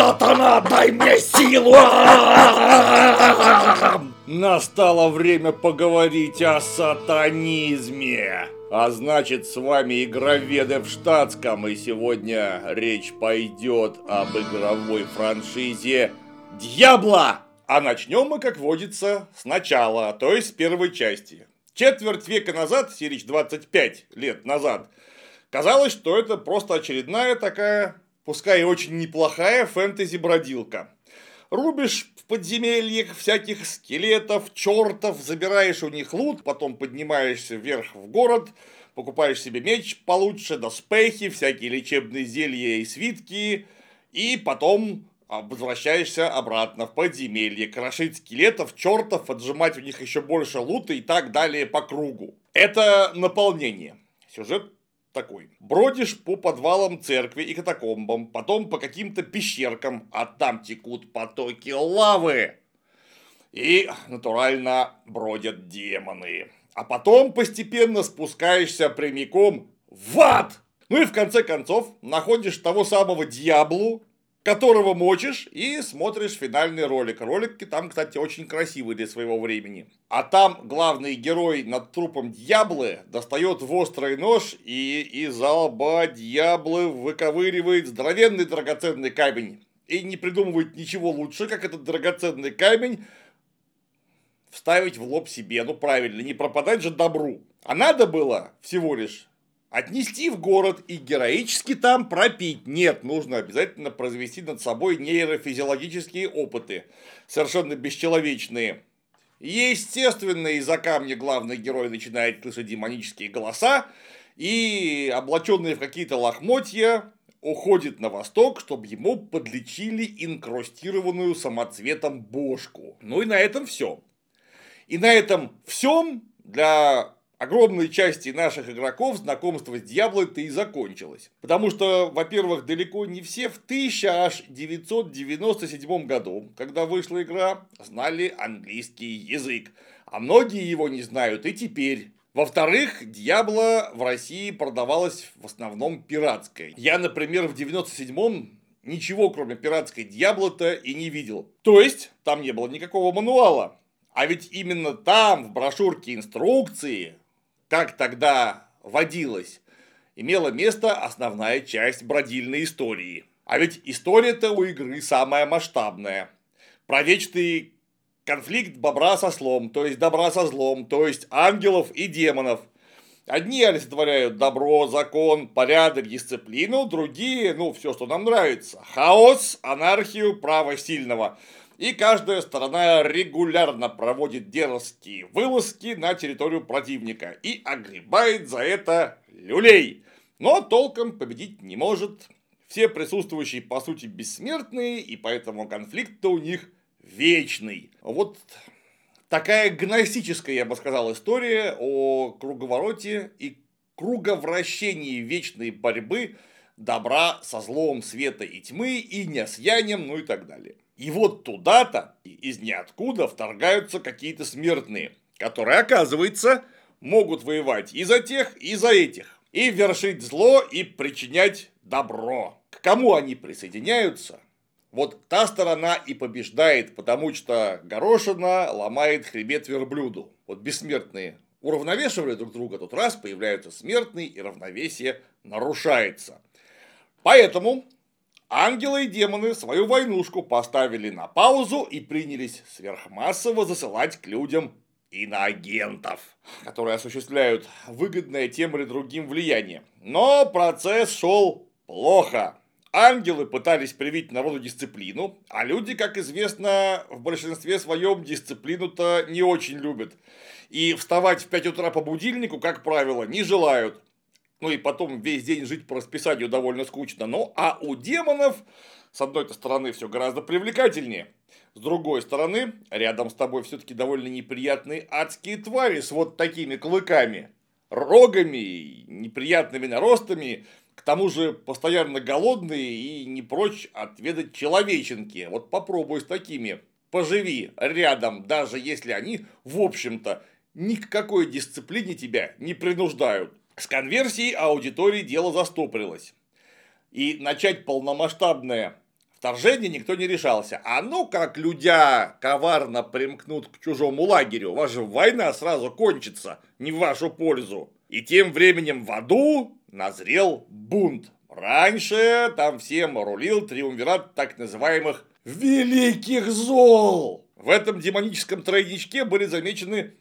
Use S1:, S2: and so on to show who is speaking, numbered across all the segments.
S1: Сатана, дай мне силу!
S2: Настало время поговорить о сатанизме. А значит, с вами игроведы в штатском, и сегодня речь пойдет об игровой франшизе Дьябло! А начнем мы, как водится, сначала, то есть с первой части. Четверть века назад, Сирич 25 лет назад, казалось, что это просто очередная такая, пускай и очень неплохая фэнтези-бродилка. Рубишь в подземельях всяких скелетов, чертов, забираешь у них лут, потом поднимаешься вверх в город, покупаешь себе меч получше, доспехи, всякие лечебные зелья и свитки, и потом а, возвращаешься обратно в подземелье, крошить скелетов, чертов, отжимать у них еще больше лута и так далее по кругу. Это наполнение. Сюжет такой. Бродишь по подвалам церкви и катакомбам, потом по каким-то пещеркам, а там текут потоки лавы. И, натурально, бродят демоны. А потом постепенно спускаешься прямиком в ад. Ну и в конце концов находишь того самого дьяблу, которого мочишь и смотришь финальный ролик. Ролики там, кстати, очень красивые для своего времени. А там главный герой над трупом Дьяблы достает в острый нож и из лба Дьяблы выковыривает здоровенный драгоценный камень. И не придумывает ничего лучше, как этот драгоценный камень вставить в лоб себе. Ну правильно, не пропадать же добру. А надо было всего лишь Отнести в город и героически там пропить. Нет, нужно обязательно произвести над собой нейрофизиологические опыты. Совершенно бесчеловечные. Естественно, из-за камня главный герой начинает слышать демонические голоса, и облаченный в какие-то лохмотья уходит на восток, чтобы ему подлечили инкрустированную самоцветом бошку. Ну и на этом все. И на этом всем для огромной части наших игроков знакомство с Диабло-то и закончилось. Потому что, во-первых, далеко не все в 1997 году, когда вышла игра, знали английский язык. А многие его не знают и теперь. Во-вторых, Диабло в России продавалась в основном пиратской. Я, например, в 97-м ничего, кроме пиратской Диабло-то и не видел. То есть, там не было никакого мануала. А ведь именно там, в брошюрке инструкции, как тогда водилось, имела место основная часть бродильной истории. А ведь история-то у игры самая масштабная. Про вечный конфликт бобра со слом, то есть добра со злом, то есть ангелов и демонов. Одни олицетворяют добро, закон, порядок, дисциплину, другие, ну, все, что нам нравится. Хаос, анархию, право сильного – и каждая сторона регулярно проводит дерзкие вылазки на территорию противника и огребает за это люлей. Но толком победить не может. Все присутствующие по сути бессмертные, и поэтому конфликт-то у них вечный. Вот такая гностическая, я бы сказал, история о круговороте и круговращении вечной борьбы добра со злом света и тьмы, и не с янем, ну и так далее. И вот туда-то из ниоткуда вторгаются какие-то смертные, которые, оказывается, могут воевать и за тех, и за этих. И вершить зло, и причинять добро. К кому они присоединяются? Вот та сторона и побеждает, потому что горошина ломает хребет верблюду. Вот бессмертные уравновешивали друг друга, тут раз появляются смертные, и равновесие нарушается. Поэтому Ангелы и демоны свою войнушку поставили на паузу и принялись сверхмассово засылать к людям иноагентов, которые осуществляют выгодное тем или другим влияние. Но процесс шел плохо. Ангелы пытались привить народу дисциплину, а люди, как известно, в большинстве своем дисциплину-то не очень любят. И вставать в 5 утра по будильнику, как правило, не желают ну и потом весь день жить по расписанию довольно скучно. Ну, а у демонов, с одной стороны, все гораздо привлекательнее. С другой стороны, рядом с тобой все-таки довольно неприятные адские твари с вот такими клыками, рогами, неприятными наростами, к тому же постоянно голодные и не прочь отведать человеченки. Вот попробуй с такими. Поживи рядом, даже если они, в общем-то, ни к какой дисциплине тебя не принуждают. С конверсией аудитории дело застопорилось. И начать полномасштабное вторжение никто не решался. А ну как людя коварно примкнут к чужому лагерю, ваша война сразу кончится, не в вашу пользу. И тем временем в аду назрел бунт. Раньше там всем рулил триумвират так называемых «великих зол». В этом демоническом тройничке были замечены,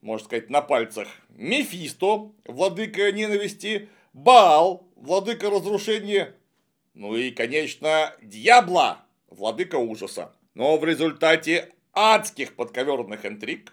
S2: можно сказать, на пальцах Мефисто, владыка ненависти, Баал, владыка разрушения, ну и, конечно, Дьябла, владыка ужаса. Но в результате адских подковерных интриг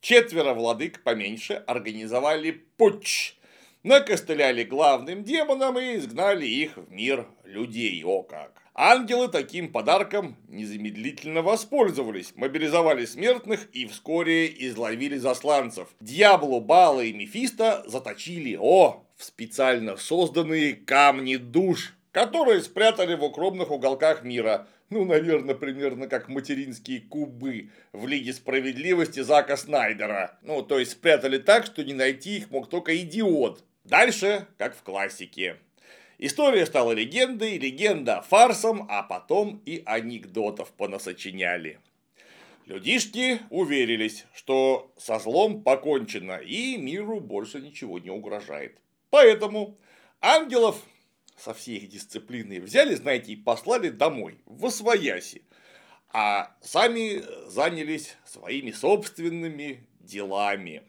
S2: четверо владык поменьше организовали путч, накостыляли главным демонам и изгнали их в мир людей. О как! Ангелы таким подарком незамедлительно воспользовались, мобилизовали смертных и вскоре изловили засланцев. Дьяволу, Бала и Мефисто заточили, о, в специально созданные камни душ, которые спрятали в укромных уголках мира. Ну, наверное, примерно как материнские кубы в Лиге Справедливости Зака Снайдера. Ну, то есть спрятали так, что не найти их мог только идиот. Дальше, как в классике. История стала легендой, легенда фарсом, а потом и анекдотов понасочиняли. Людишки уверились, что со злом покончено и миру больше ничего не угрожает. Поэтому ангелов со всей их дисциплиной взяли, знаете, и послали домой, в Освояси, а сами занялись своими собственными делами.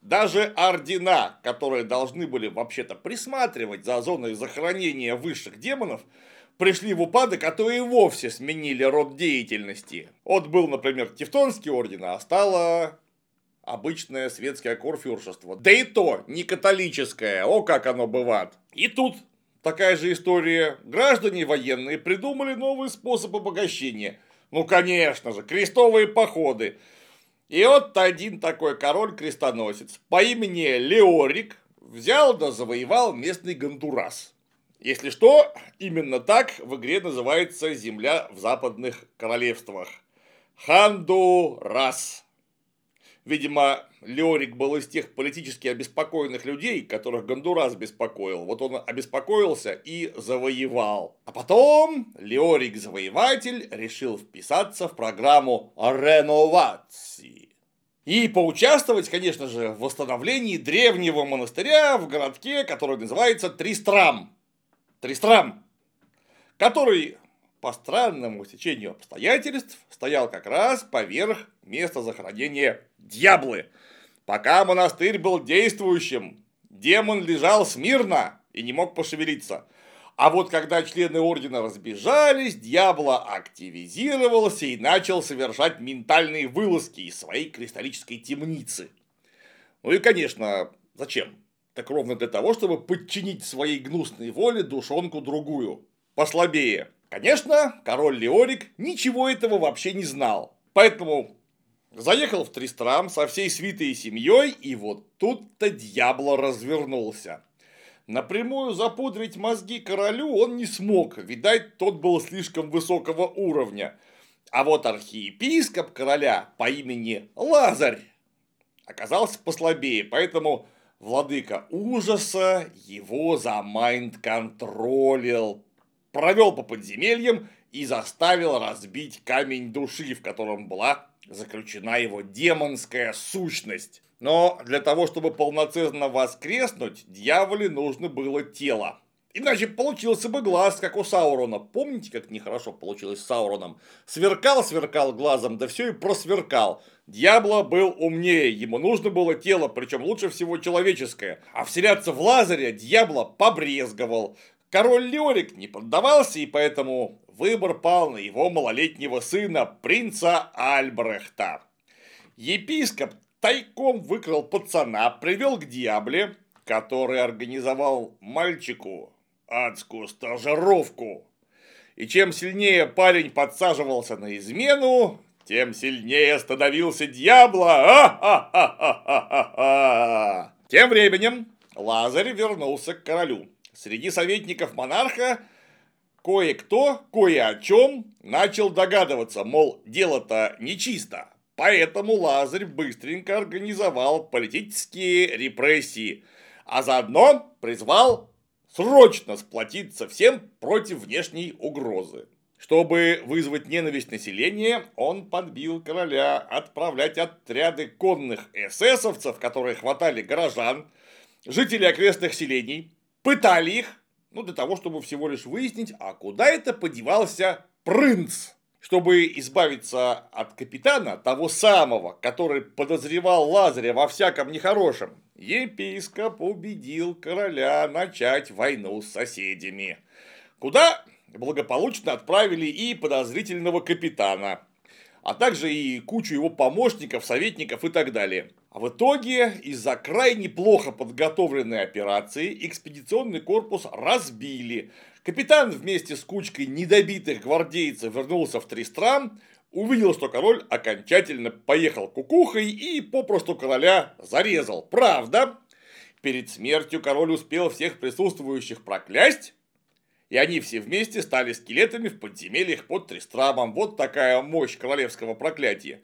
S2: Даже ордена, которые должны были вообще-то присматривать за зоной захоронения высших демонов, пришли в упадок, а то и вовсе сменили род деятельности. Вот был, например, Тевтонский орден, а стало обычное светское корфюршество. Да и то не католическое, о как оно бывает. И тут такая же история. Граждане военные придумали новый способ обогащения. Ну, конечно же, крестовые походы. И вот один такой король-крестоносец по имени Леорик взял да завоевал местный Гондурас. Если что, именно так в игре называется земля в западных королевствах. Хандурас. Видимо, Леорик был из тех политически обеспокоенных людей, которых Гондурас беспокоил. Вот он обеспокоился и завоевал. А потом Леорик-завоеватель решил вписаться в программу реновации. И поучаствовать, конечно же, в восстановлении древнего монастыря в городке, который называется Тристрам. Тристрам, который по странному течению обстоятельств стоял как раз поверх места захоронения Дьяблы. Пока монастырь был действующим, демон лежал смирно и не мог пошевелиться. А вот когда члены ордена разбежались, дьявола активизировался и начал совершать ментальные вылазки из своей кристаллической темницы. Ну и, конечно, зачем? Так ровно для того, чтобы подчинить своей гнусной воле душонку другую, послабее. Конечно, король Леорик ничего этого вообще не знал. Поэтому Заехал в Тристрам со всей свитой и семьей, и вот тут-то дьябло развернулся. Напрямую запудрить мозги королю он не смог, видать, тот был слишком высокого уровня. А вот архиепископ короля по имени Лазарь оказался послабее, поэтому владыка ужаса его замайнд-контролил, провел по подземельям и заставил разбить камень души, в котором была заключена его демонская сущность. Но для того, чтобы полноценно воскреснуть, дьяволе нужно было тело. Иначе получился бы глаз, как у Саурона. Помните, как нехорошо получилось с Сауроном? Сверкал, сверкал глазом, да все и просверкал. Дьябло был умнее, ему нужно было тело, причем лучше всего человеческое. А вселяться в Лазаря Дьябло побрезговал. Король Леорик не поддавался, и поэтому выбор пал на его малолетнего сына, принца Альбрехта. Епископ тайком выкрал пацана, привел к Диабле, который организовал мальчику адскую стажировку. И чем сильнее парень подсаживался на измену, тем сильнее становился Дьябло. Тем временем Лазарь вернулся к королю. Среди советников монарха кое-кто кое о чем начал догадываться, мол, дело-то нечисто. Поэтому Лазарь быстренько организовал политические репрессии, а заодно призвал срочно сплотиться всем против внешней угрозы. Чтобы вызвать ненависть населения, он подбил короля отправлять отряды конных эсэсовцев, которые хватали горожан, жителей окрестных селений, пытали их, ну, для того, чтобы всего лишь выяснить, а куда это подевался принц. Чтобы избавиться от капитана, того самого, который подозревал Лазаря во всяком нехорошем, епископ убедил короля начать войну с соседями. Куда благополучно отправили и подозрительного капитана, а также и кучу его помощников, советников и так далее. А в итоге, из-за крайне плохо подготовленной операции, экспедиционный корпус разбили. Капитан вместе с кучкой недобитых гвардейцев вернулся в Тристрам, увидел, что король окончательно поехал кукухой и попросту короля зарезал. Правда, перед смертью король успел всех присутствующих проклясть, и они все вместе стали скелетами в подземельях под Тристрамом. Вот такая мощь королевского проклятия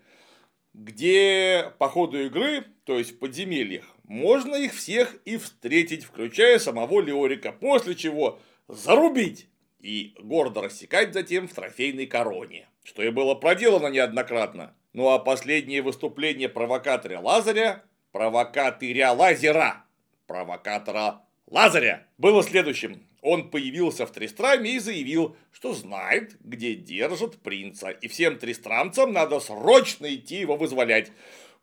S2: где по ходу игры, то есть в подземельях, можно их всех и встретить, включая самого Леорика, после чего зарубить и гордо рассекать затем в трофейной короне, что и было проделано неоднократно. Ну а последнее выступление провокатора Лазаря, провокатыря Лазера, провокатора Лазаря, было следующим он появился в Тристраме и заявил, что знает, где держат принца, и всем тристрамцам надо срочно идти его вызволять.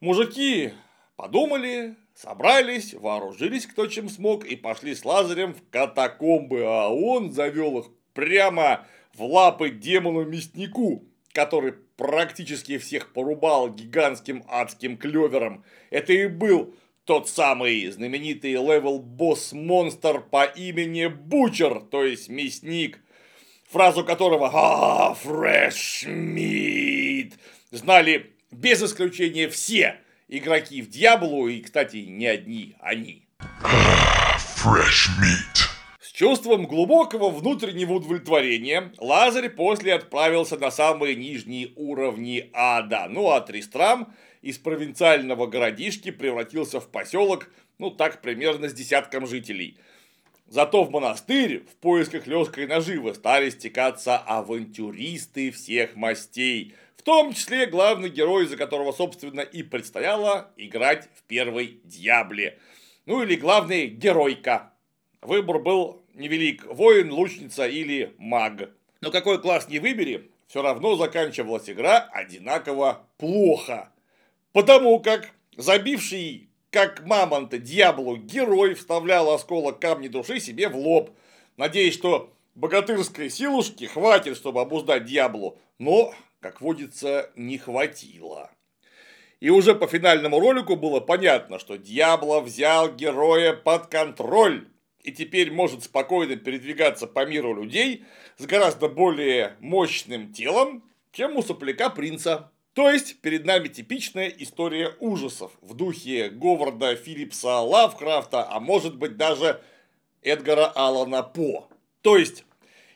S2: Мужики подумали, собрались, вооружились кто чем смог и пошли с Лазарем в катакомбы, а он завел их прямо в лапы демону-мяснику, который практически всех порубал гигантским адским клевером. Это и был тот самый знаменитый level-босс-монстр по имени Butcher, то есть мясник, фразу которого «А, fresh meat» знали без исключения все игроки в Диаблу, и, кстати, не одни они. fresh meat. С чувством глубокого внутреннего удовлетворения Лазарь после отправился на самые нижние уровни ада. Ну а Тристрам из провинциального городишки превратился в поселок, ну так примерно с десятком жителей. Зато в монастырь в поисках легкой наживы стали стекаться авантюристы всех мастей, в том числе главный герой, за которого, собственно, и предстояло играть в первой Дьябле. Ну или главный геройка. Выбор был невелик – воин, лучница или маг. Но какой класс не выбери, все равно заканчивалась игра одинаково плохо. Потому как забивший как мамонта дьяволу герой вставлял осколок камня души себе в лоб, надеясь, что богатырской силушки хватит, чтобы обуздать дьяволу, но, как водится, не хватило. И уже по финальному ролику было понятно, что Дьябло взял героя под контроль и теперь может спокойно передвигаться по миру людей с гораздо более мощным телом, чем у сопляка принца. То есть, перед нами типичная история ужасов в духе Говарда Филлипса Лавкрафта, а может быть даже Эдгара Аллана По. То есть,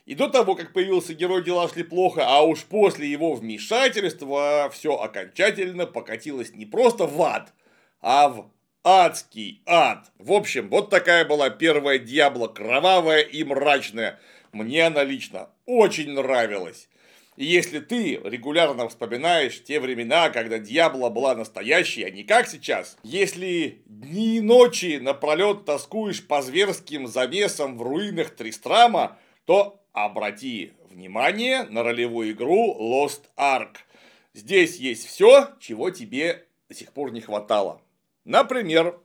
S2: и до того, как появился герой, дела шли плохо, а уж после его вмешательства все окончательно покатилось не просто в ад, а в адский ад. В общем, вот такая была первая Дьябло, кровавая и мрачная. Мне она лично очень нравилась. И если ты регулярно вспоминаешь те времена, когда Дьябло была настоящей, а не как сейчас, если дни и ночи напролет тоскуешь по зверским завесам в руинах Тристрама, то обрати внимание на ролевую игру Lost Ark. Здесь есть все, чего тебе до сих пор не хватало. Например,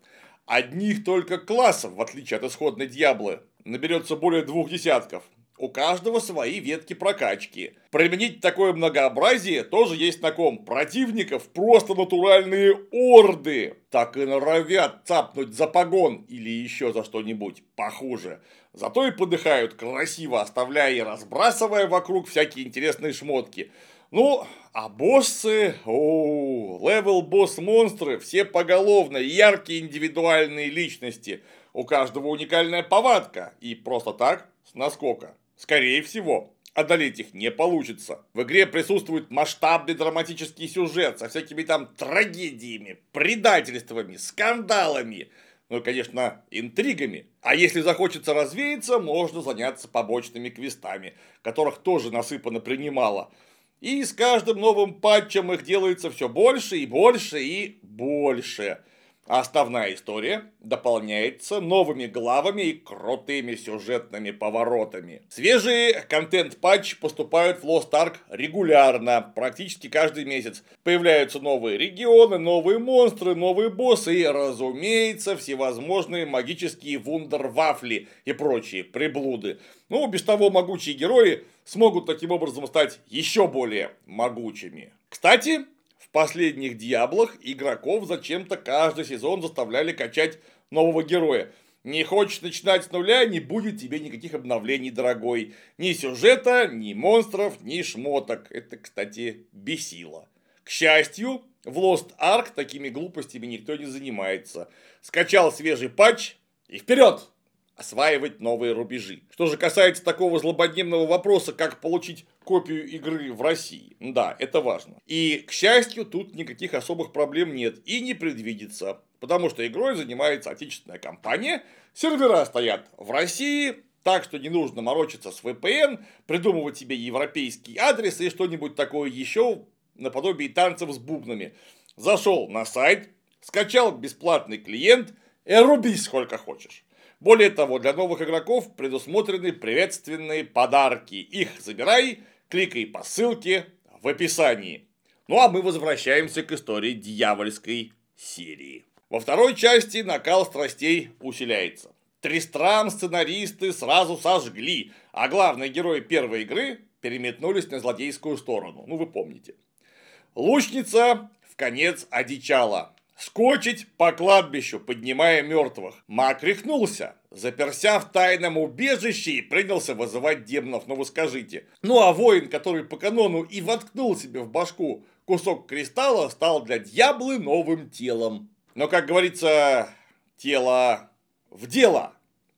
S2: одних только классов, в отличие от исходной Дьяблы, наберется более двух десятков – у каждого свои ветки прокачки. Применить такое многообразие тоже есть на ком. Противников просто натуральные орды. Так и норовят цапнуть за погон или еще за что-нибудь похуже. Зато и подыхают красиво, оставляя и разбрасывая вокруг всякие интересные шмотки. Ну, а боссы, о, level босс монстры, все поголовно, яркие индивидуальные личности. У каждого уникальная повадка. И просто так, с наскока. Скорее всего, одолеть их не получится. В игре присутствует масштабный драматический сюжет со всякими там трагедиями, предательствами, скандалами. Ну и, конечно, интригами. А если захочется развеяться, можно заняться побочными квестами, которых тоже насыпано принимало. И с каждым новым патчем их делается все больше и больше и больше. А основная история дополняется новыми главами и крутыми сюжетными поворотами. Свежие контент-патчи поступают в Lost Ark регулярно, практически каждый месяц. Появляются новые регионы, новые монстры, новые боссы и, разумеется, всевозможные магические вундервафли и прочие приблуды. Ну, без того могучие герои смогут таким образом стать еще более могучими. Кстати, последних Диаблах игроков зачем-то каждый сезон заставляли качать нового героя. Не хочешь начинать с нуля, не будет тебе никаких обновлений, дорогой. Ни сюжета, ни монстров, ни шмоток. Это, кстати, бесило. К счастью, в Lost Ark такими глупостями никто не занимается. Скачал свежий патч и вперед! Осваивать новые рубежи. Что же касается такого злободневного вопроса, как получить копию игры в России, да, это важно. И, к счастью, тут никаких особых проблем нет и не предвидится, потому что игрой занимается отечественная компания, сервера стоят в России, так что не нужно морочиться с VPN, придумывать себе европейский адрес и что-нибудь такое еще наподобие танцев с бубнами. Зашел на сайт, скачал бесплатный клиент и рубись сколько хочешь. Более того, для новых игроков предусмотрены приветственные подарки. Их забирай, кликай по ссылке в описании. Ну а мы возвращаемся к истории дьявольской серии. Во второй части накал страстей усиляется. Тристрам сценаристы сразу сожгли, а главные герои первой игры переметнулись на злодейскую сторону. Ну, вы помните. Лучница в конец одичала. Скочить по кладбищу, поднимая мертвых. Маг рехнулся, заперся в тайном убежище и принялся вызывать демонов. Ну вы скажите. Ну а воин, который по канону и воткнул себе в башку кусок кристалла, стал для дьяблы новым телом. Но, как говорится, тело в дело.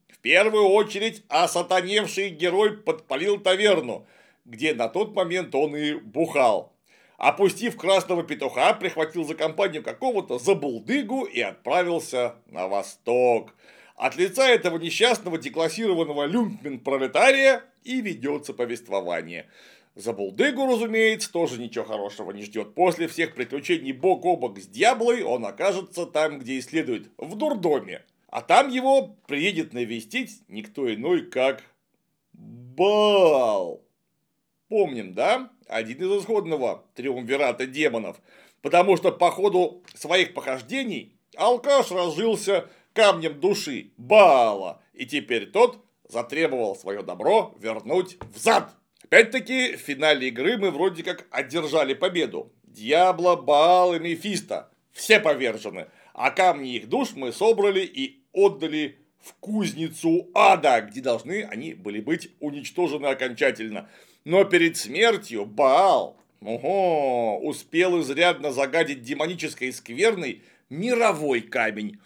S2: В первую очередь осатаневший герой подпалил таверну, где на тот момент он и бухал опустив красного петуха, прихватил за компанию какого-то забулдыгу и отправился на восток. От лица этого несчастного деклассированного люмпмен-пролетария и ведется повествование. Забулдыгу, разумеется, тоже ничего хорошего не ждет. После всех приключений бок о бок с дьяблой он окажется там, где и следует, в дурдоме. А там его приедет навестить никто иной, как Бал. Помним, да? Один из исходного триумвирата демонов. Потому что по ходу своих похождений алкаш разжился камнем души Баала. И теперь тот затребовал свое добро вернуть взад. Опять-таки, в финале игры мы вроде как одержали победу. Дьябло, Баал и Мефисто. Все повержены. А камни их душ мы собрали и отдали в кузницу ада, где должны они были быть уничтожены окончательно. Но перед смертью Баал ого, успел изрядно загадить демонической скверной мировой камень.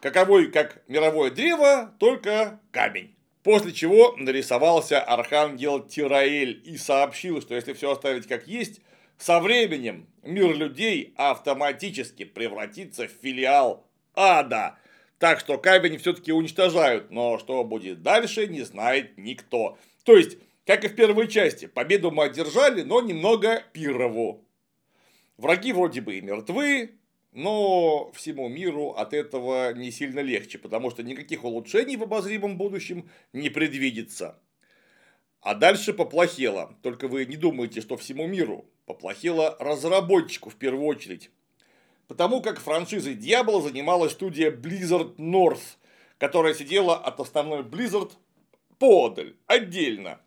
S2: Каковой, как мировое древо, только камень. После чего нарисовался архангел Тираэль и сообщил, что если все оставить как есть, со временем мир людей автоматически превратится в филиал ада. Так что камень все-таки уничтожают, но что будет дальше, не знает никто. То есть, как и в первой части, победу мы одержали, но немного пирову. Враги вроде бы и мертвы, но всему миру от этого не сильно легче, потому что никаких улучшений в обозримом будущем не предвидится. А дальше поплохело. Только вы не думайте, что всему миру. Поплохело разработчику в первую очередь. Потому как франшизой Diablo занималась студия Blizzard North, которая сидела от основной Blizzard подаль, отдельно.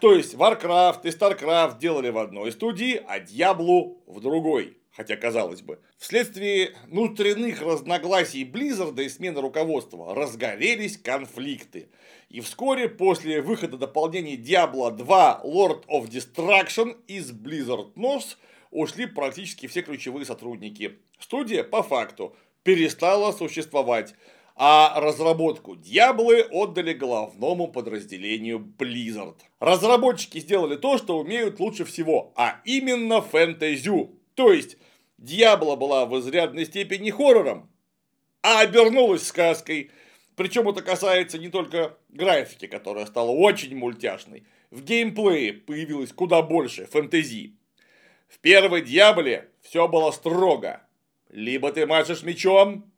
S2: То есть Warcraft и Starcraft делали в одной студии, а Diablo в другой. Хотя, казалось бы, вследствие внутренних разногласий Blizzard и смены руководства разгорелись конфликты. И вскоре после выхода дополнений Diablo 2 Lord of Destruction из Blizzard North ушли практически все ключевые сотрудники. Студия, по факту, перестала существовать а разработку Дьяблы отдали главному подразделению Blizzard. Разработчики сделали то, что умеют лучше всего, а именно фэнтезю. То есть, Дьябла была в изрядной степени хоррором, а обернулась сказкой. Причем это касается не только графики, которая стала очень мультяшной. В геймплее появилось куда больше фэнтези. В первой Дьяволе все было строго. Либо ты машешь мечом,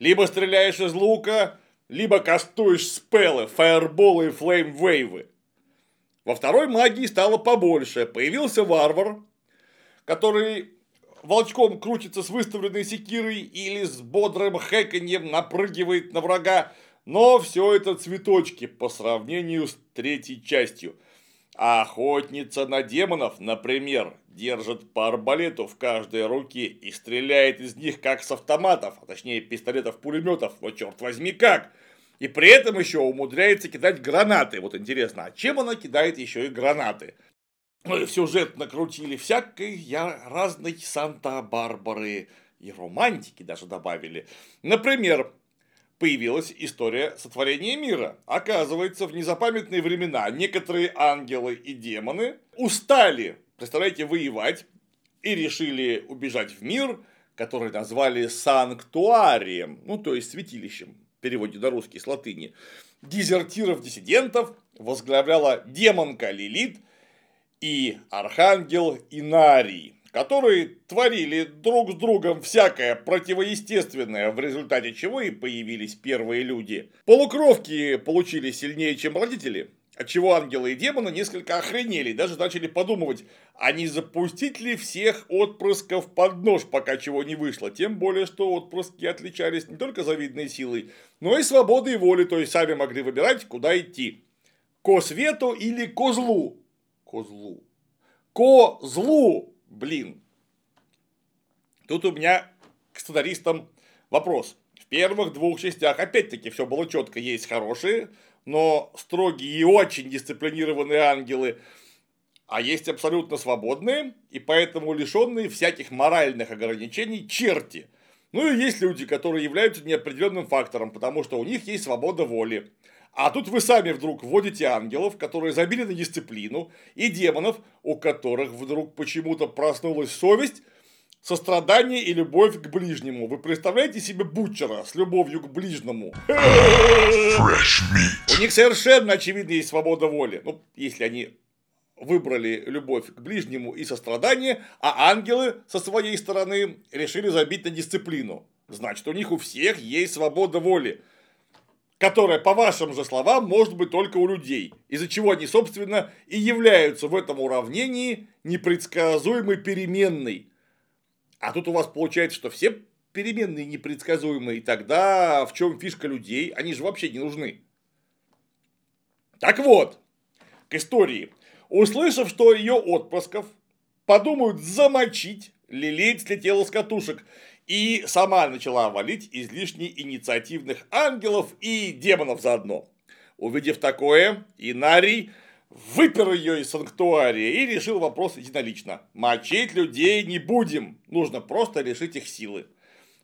S2: либо стреляешь из лука, либо кастуешь спеллы, фаерболы и флеймвейвы. Во второй магии стало побольше. Появился варвар, который волчком крутится с выставленной секирой или с бодрым хэканьем напрыгивает на врага. Но все это цветочки по сравнению с третьей частью – а охотница на демонов, например, держит по арбалету в каждой руке и стреляет из них как с автоматов, а точнее пистолетов-пулеметов, но черт возьми как. И при этом еще умудряется кидать гранаты. Вот интересно, а чем она кидает еще и гранаты? Ну и сюжет накрутили всякой я разной Санта-Барбары и романтики даже добавили. Например, появилась история сотворения мира. Оказывается, в незапамятные времена некоторые ангелы и демоны устали, представляете, воевать и решили убежать в мир, который назвали санктуарием, ну то есть святилищем, в переводе на русский с латыни. Дезертиров-диссидентов возглавляла демонка Лилит и архангел Инарий которые творили друг с другом всякое противоестественное, в результате чего и появились первые люди. Полукровки получили сильнее, чем родители, отчего ангелы и демоны несколько охренели, даже начали подумывать, а не запустить ли всех отпрысков под нож, пока чего не вышло. Тем более, что отпрыски отличались не только завидной силой, но и свободой воли, то есть сами могли выбирать, куда идти. Ко свету или козлу. Козлу. Козлу блин. Тут у меня к сценаристам вопрос. Первых двух частях, опять-таки, все было четко. Есть хорошие, но строгие и очень дисциплинированные ангелы, а есть абсолютно свободные и поэтому лишенные всяких моральных ограничений черти. Ну и есть люди, которые являются неопределенным фактором, потому что у них есть свобода воли. А тут вы сами вдруг вводите ангелов, которые забили на дисциплину, и демонов, у которых вдруг почему-то проснулась совесть, сострадание и любовь к ближнему. Вы представляете себе бутчера с любовью к ближнему? У них совершенно очевидно есть свобода воли. Ну, если они выбрали любовь к ближнему и сострадание, а ангелы со своей стороны решили забить на дисциплину. Значит, у них у всех есть свобода воли которая, по вашим же словам, может быть только у людей, из-за чего они, собственно, и являются в этом уравнении непредсказуемой переменной. А тут у вас получается, что все переменные непредсказуемые, и тогда в чем фишка людей? Они же вообще не нужны. Так вот, к истории. Услышав, что ее отпрысков подумают замочить, Лилит слетела с катушек и сама начала валить излишне инициативных ангелов и демонов заодно. Увидев такое, Инарий выпер ее из санктуария и решил вопрос единолично. Мочить людей не будем, нужно просто решить их силы.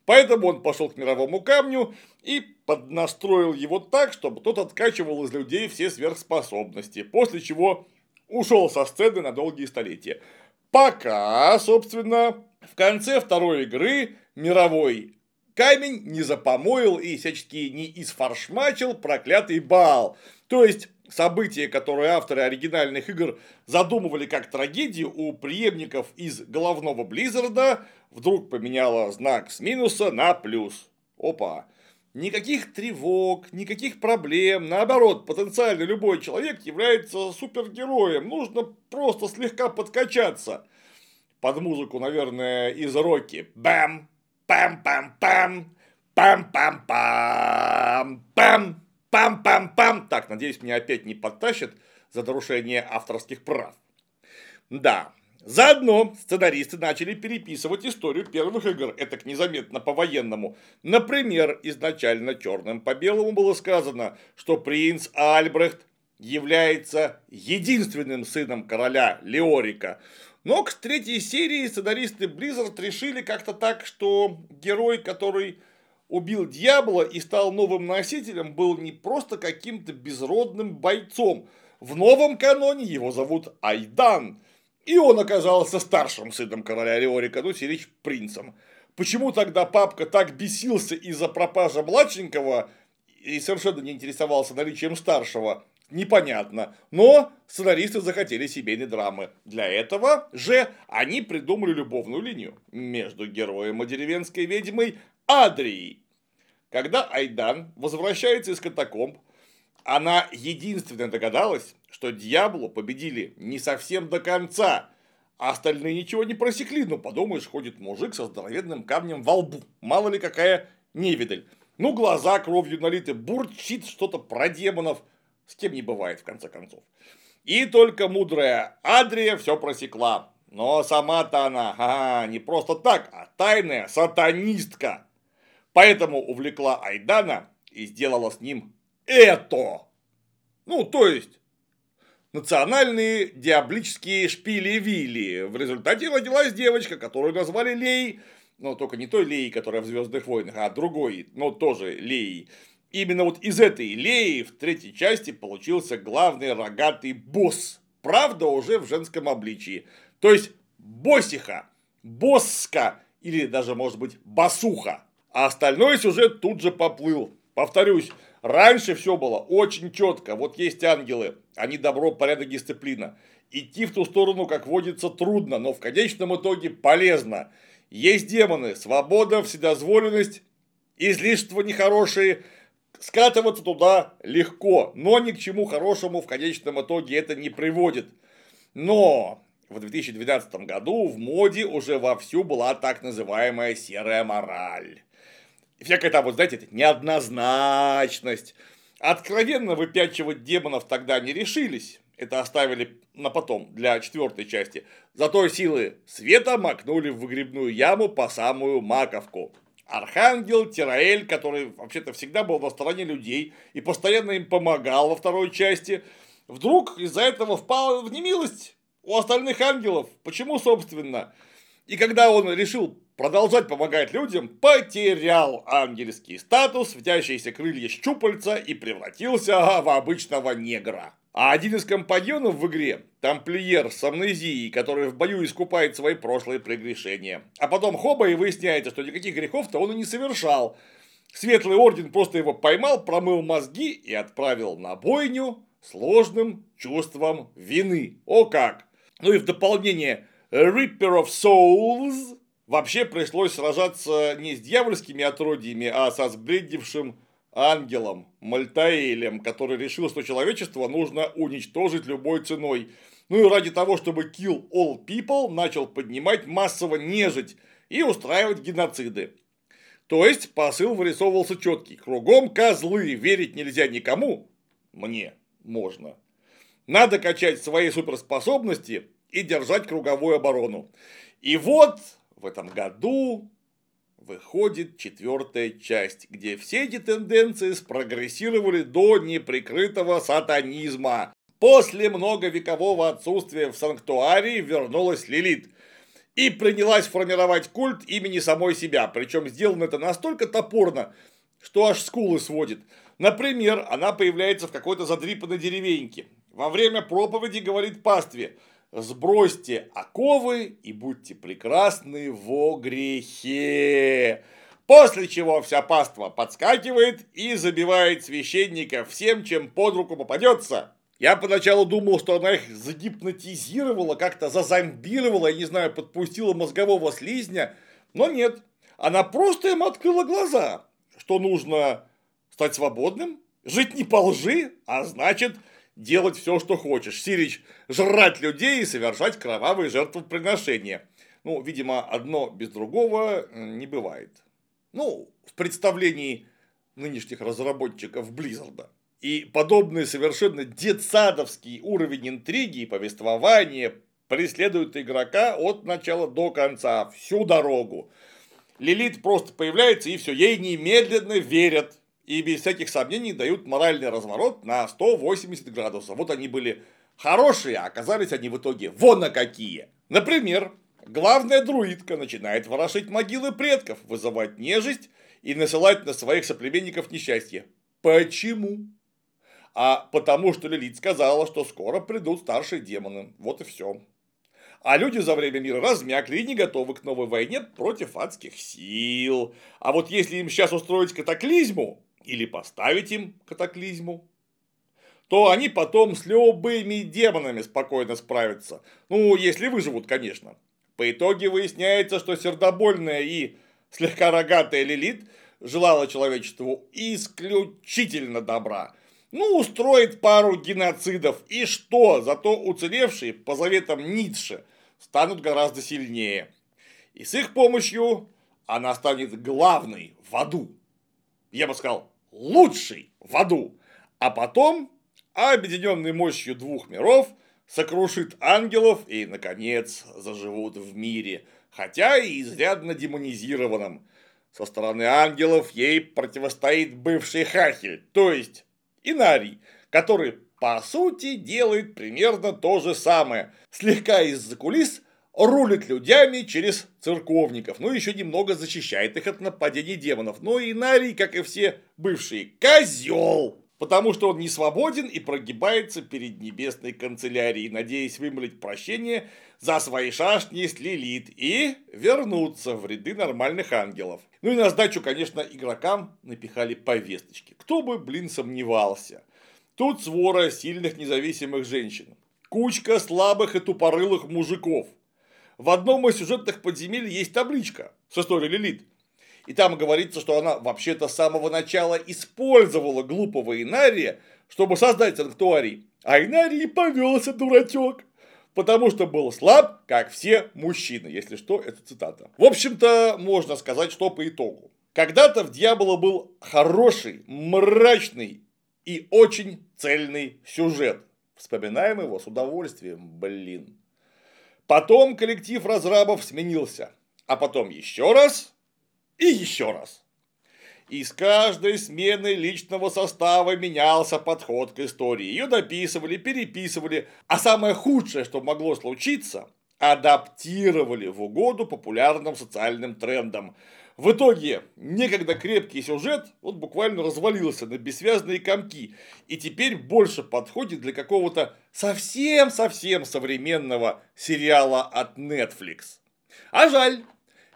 S2: Поэтому он пошел к мировому камню и поднастроил его так, чтобы тот откачивал из людей все сверхспособности, после чего ушел со сцены на долгие столетия. Пока, собственно, в конце второй игры мировой камень не запомоил и всячески не изфаршмачил проклятый бал. То есть, события, которые авторы оригинальных игр задумывали как трагедию у преемников из головного Близзарда, вдруг поменяло знак с минуса на плюс. Опа. Никаких тревог, никаких проблем. Наоборот, потенциально любой человек является супергероем. Нужно просто слегка подкачаться под музыку, наверное, из Рокки. Бэм, пам-пам-пам, пам-пам-пам, пам, пам-пам-пам. Так, надеюсь, меня опять не подтащат за нарушение авторских прав. Да, Заодно сценаристы начали переписывать историю первых игр, это незаметно по-военному. Например, изначально черным по белому было сказано, что принц Альбрехт является единственным сыном короля Леорика. Но к третьей серии сценаристы Blizzard решили как-то так, что герой, который убил дьявола и стал новым носителем, был не просто каким-то безродным бойцом. В новом каноне его зовут Айдан. И он оказался старшим сыном короля Риорика, ну, Сирич принцем. Почему тогда папка так бесился из-за пропажи младшенького и совершенно не интересовался наличием старшего, непонятно. Но сценаристы захотели семейной драмы. Для этого же они придумали любовную линию между героем и деревенской ведьмой Адрией. Когда Айдан возвращается из катакомб, она единственная догадалась, что дьяволу победили не совсем до конца, а остальные ничего не просекли. Ну, подумаешь, ходит мужик со здоровенным камнем во лбу. Мало ли какая невидаль. Ну, глаза кровью налиты, бурчит что-то про демонов. С кем не бывает, в конце концов. И только мудрая Адрия все просекла. Но сама-то она, ага, не просто так, а тайная сатанистка. Поэтому увлекла Айдана и сделала с ним это. Ну, то есть, национальные диаблические шпили-вилли. В результате родилась девочка, которую назвали Лей, но только не той Леей, которая в Звездных войнах, а другой, но тоже Леей. Именно вот из этой Леи в третьей части получился главный рогатый босс. Правда, уже в женском обличии. То есть, боссиха, босска или даже, может быть, басуха. А остальной сюжет тут же поплыл. Повторюсь, раньше все было очень четко. Вот есть ангелы, они добро, порядок, дисциплина. Идти в ту сторону, как водится, трудно, но в конечном итоге полезно. Есть демоны, свобода, вседозволенность, излишества нехорошие. Скатываться туда легко, но ни к чему хорошему в конечном итоге это не приводит. Но в 2012 году в моде уже вовсю была так называемая серая мораль всякая там, вот знаете, неоднозначность. Откровенно выпячивать демонов тогда не решились. Это оставили на потом, для четвертой части. Зато силы света макнули в выгребную яму по самую маковку. Архангел Тираэль, который вообще-то всегда был на стороне людей и постоянно им помогал во второй части, вдруг из-за этого впал в немилость у остальных ангелов. Почему, собственно? И когда он решил продолжать помогать людям, потерял ангельский статус, втящиеся крылья щупальца и превратился в обычного негра. А один из компаньонов в игре, тамплиер с амнезией, который в бою искупает свои прошлые прегрешения. А потом хоба и выясняется, что никаких грехов-то он и не совершал. Светлый орден просто его поймал, промыл мозги и отправил на бойню сложным чувством вины. О как! Ну и в дополнение Reaper of Souls вообще пришлось сражаться не с дьявольскими отродьями, а со сбредившим ангелом Мальтаэлем, который решил, что человечество нужно уничтожить любой ценой. Ну и ради того, чтобы kill all people, начал поднимать массово нежить и устраивать геноциды. То есть посыл вырисовывался четкий. Кругом козлы, верить нельзя никому. Мне можно. Надо качать свои суперспособности и держать круговую оборону. И вот в этом году выходит четвертая часть, где все эти тенденции спрогрессировали до неприкрытого сатанизма. После многовекового отсутствия в санктуарии вернулась Лилит и принялась формировать культ имени самой себя. Причем сделано это настолько топорно, что аж скулы сводит. Например, она появляется в какой-то задрипанной деревеньке. Во время проповеди говорит пастве – сбросьте оковы и будьте прекрасны во грехе. После чего вся паства подскакивает и забивает священника всем, чем под руку попадется. Я поначалу думал, что она их загипнотизировала, как-то зазомбировала, я не знаю, подпустила мозгового слизня, но нет. Она просто им открыла глаза, что нужно стать свободным, жить не по лжи, а значит делать все, что хочешь. Сирич жрать людей и совершать кровавые жертвоприношения. Ну, видимо, одно без другого не бывает. Ну, в представлении нынешних разработчиков Близзарда. И подобный совершенно детсадовский уровень интриги и повествования преследует игрока от начала до конца, всю дорогу. Лилит просто появляется и все, ей немедленно верят и без всяких сомнений дают моральный разворот на 180 градусов. Вот они были хорошие, а оказались они в итоге вон на какие. Например, главная друидка начинает ворошить могилы предков, вызывать нежесть и насылать на своих соплеменников несчастье. Почему? А потому что Лилит сказала, что скоро придут старшие демоны. Вот и все. А люди за время мира размякли и не готовы к новой войне против адских сил. А вот если им сейчас устроить катаклизму, или поставить им катаклизму, то они потом с любыми демонами спокойно справятся. Ну, если выживут, конечно. По итоге выясняется, что сердобольная и слегка рогатая Лилит желала человечеству исключительно добра. Ну, устроит пару геноцидов, и что? Зато уцелевшие, по заветам Ницше, станут гораздо сильнее. И с их помощью она станет главной в аду. Я бы сказал, лучшей в аду. А потом, объединенной мощью двух миров, сокрушит ангелов и, наконец, заживут в мире, хотя и изрядно демонизированном. Со стороны ангелов ей противостоит бывший Хахель, то есть Инарий, который по сути делает примерно то же самое. Слегка из-за кулис рулит людьми через церковников, ну еще немного защищает их от нападений демонов. Но Инарий, как и все бывшие, козел. Потому что он не свободен и прогибается перед небесной канцелярией, надеясь вымолить прощение за свои шашни с Лилит и вернуться в ряды нормальных ангелов. Ну и на сдачу, конечно, игрокам напихали повесточки. Кто бы, блин, сомневался. Тут свора сильных независимых женщин. Кучка слабых и тупорылых мужиков. В одном из сюжетных подземелий есть табличка с историей Лилит. И там говорится, что она вообще-то с самого начала использовала глупого Инария, чтобы создать санктуарий. А Инарий повелся, дурачок. Потому что был слаб, как все мужчины. Если что, это цитата. В общем-то, можно сказать, что по итогу. Когда-то в Дьявола был хороший, мрачный и очень цельный сюжет. Вспоминаем его с удовольствием, блин. Потом коллектив разрабов сменился. А потом еще раз и еще раз. И с каждой сменой личного состава менялся подход к истории. Ее дописывали, переписывали. А самое худшее, что могло случиться, адаптировали в угоду популярным социальным трендам. В итоге некогда крепкий сюжет вот буквально развалился на бессвязные комки и теперь больше подходит для какого-то совсем-совсем современного сериала от Netflix. А жаль,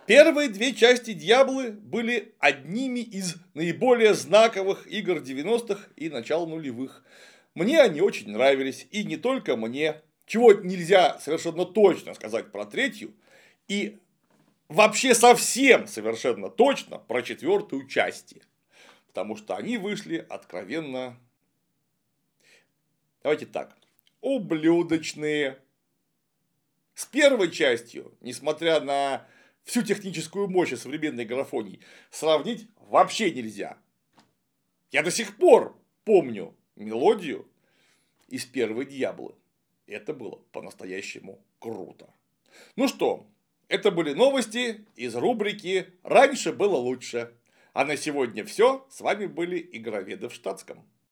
S2: Первые две части Дьяблы были одними из наиболее знаковых игр 90-х и начала нулевых. Мне они очень нравились, и не только мне, чего нельзя совершенно точно сказать про третью, и вообще совсем совершенно точно про четвертую части. Потому что они вышли откровенно, давайте так, ублюдочные. С первой частью, несмотря на всю техническую мощь современной графонии сравнить вообще нельзя. Я до сих пор помню мелодию из первой Дьяблы. Это было по-настоящему круто. Ну что, это были новости из рубрики «Раньше было лучше». А на сегодня все. С вами были игроведы в штатском.